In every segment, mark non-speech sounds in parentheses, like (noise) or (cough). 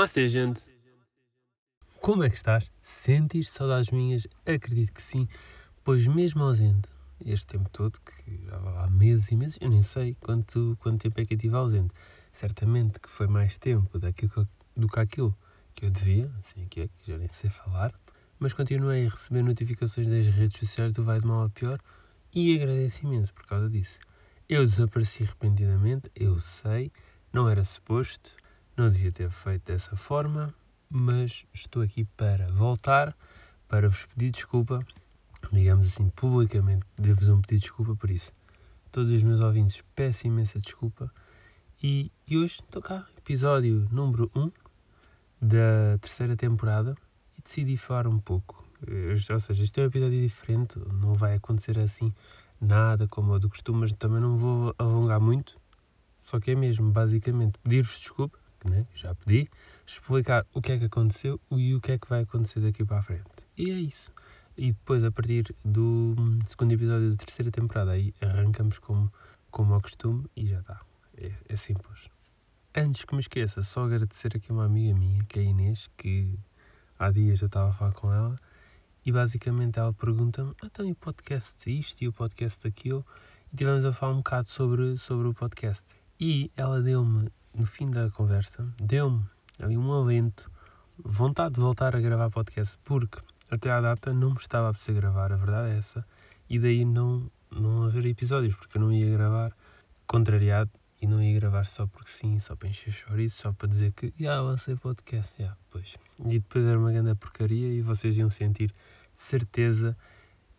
Namastê, gente! Como é que estás? Sentiste saudades minhas? Acredito que sim, pois mesmo ausente, este tempo todo, que já há meses e meses, eu nem sei quanto, quanto tempo é que eu estive ausente. Certamente que foi mais tempo daquilo, do que aquilo que eu devia, assim que é, que já nem sei falar, mas continuei a receber notificações das redes sociais do Vai de Mal a Pior e agradeço imenso por causa disso. Eu desapareci repentinamente, eu sei, não era suposto, não devia ter feito dessa forma, mas estou aqui para voltar, para vos pedir desculpa, digamos assim, publicamente, devo-vos um pedir desculpa por isso. Todos os meus ouvintes, peço imensa desculpa. E, e hoje estou cá, episódio número 1 da terceira temporada, e decidi falar um pouco. Ou seja, este é um episódio diferente, não vai acontecer assim nada como o do costume, mas também não vou alongar muito. Só que é mesmo, basicamente, pedir-vos desculpa né? já pedi, explicar o que é que aconteceu e o que é que vai acontecer daqui para a frente. E é isso. E depois, a partir do segundo episódio da terceira temporada, aí arrancamos como, como ao costume e já está. É, é simples. Antes que me esqueça, só agradecer aqui uma amiga minha, que é a Inês, que há dias já estava a falar com ela, e basicamente ela pergunta-me, então e o podcast isto e o podcast aquilo? E tivemos a falar um bocado sobre, sobre o podcast. E ela deu-me no fim da conversa, deu-me ali um alento, vontade de voltar a gravar podcast, porque até à data não me estava a precisar gravar, a verdade é essa, e daí não, não haver episódios, porque eu não ia gravar contrariado e não ia gravar só porque sim, só para encher chouriço, só para dizer que já lancei podcast, já, pois. E depois era uma grande porcaria e vocês iam sentir certeza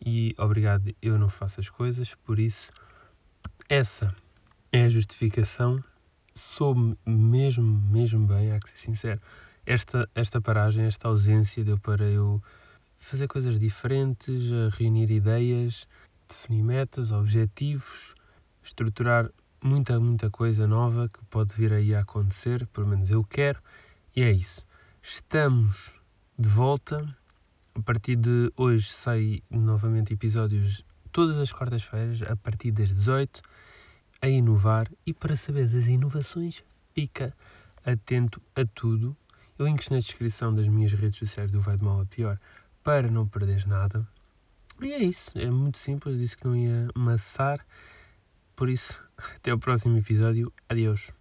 e obrigado, eu não faço as coisas, por isso essa é a justificação soube mesmo, mesmo bem, há que ser sincero. Esta, esta paragem, esta ausência deu para eu fazer coisas diferentes, reunir ideias, definir metas, objetivos, estruturar muita, muita coisa nova que pode vir aí a acontecer, pelo menos eu quero, e é isso. Estamos de volta. A partir de hoje sai novamente episódios todas as quartas-feiras, a partir das 18 a inovar e para saber das inovações, fica atento a tudo. Eu links na descrição das minhas redes sociais do Vai de Mal a Pior para não perderes nada. E é isso, é muito simples, disse que não ia amassar. Por isso, (laughs) até o próximo episódio. Adeus.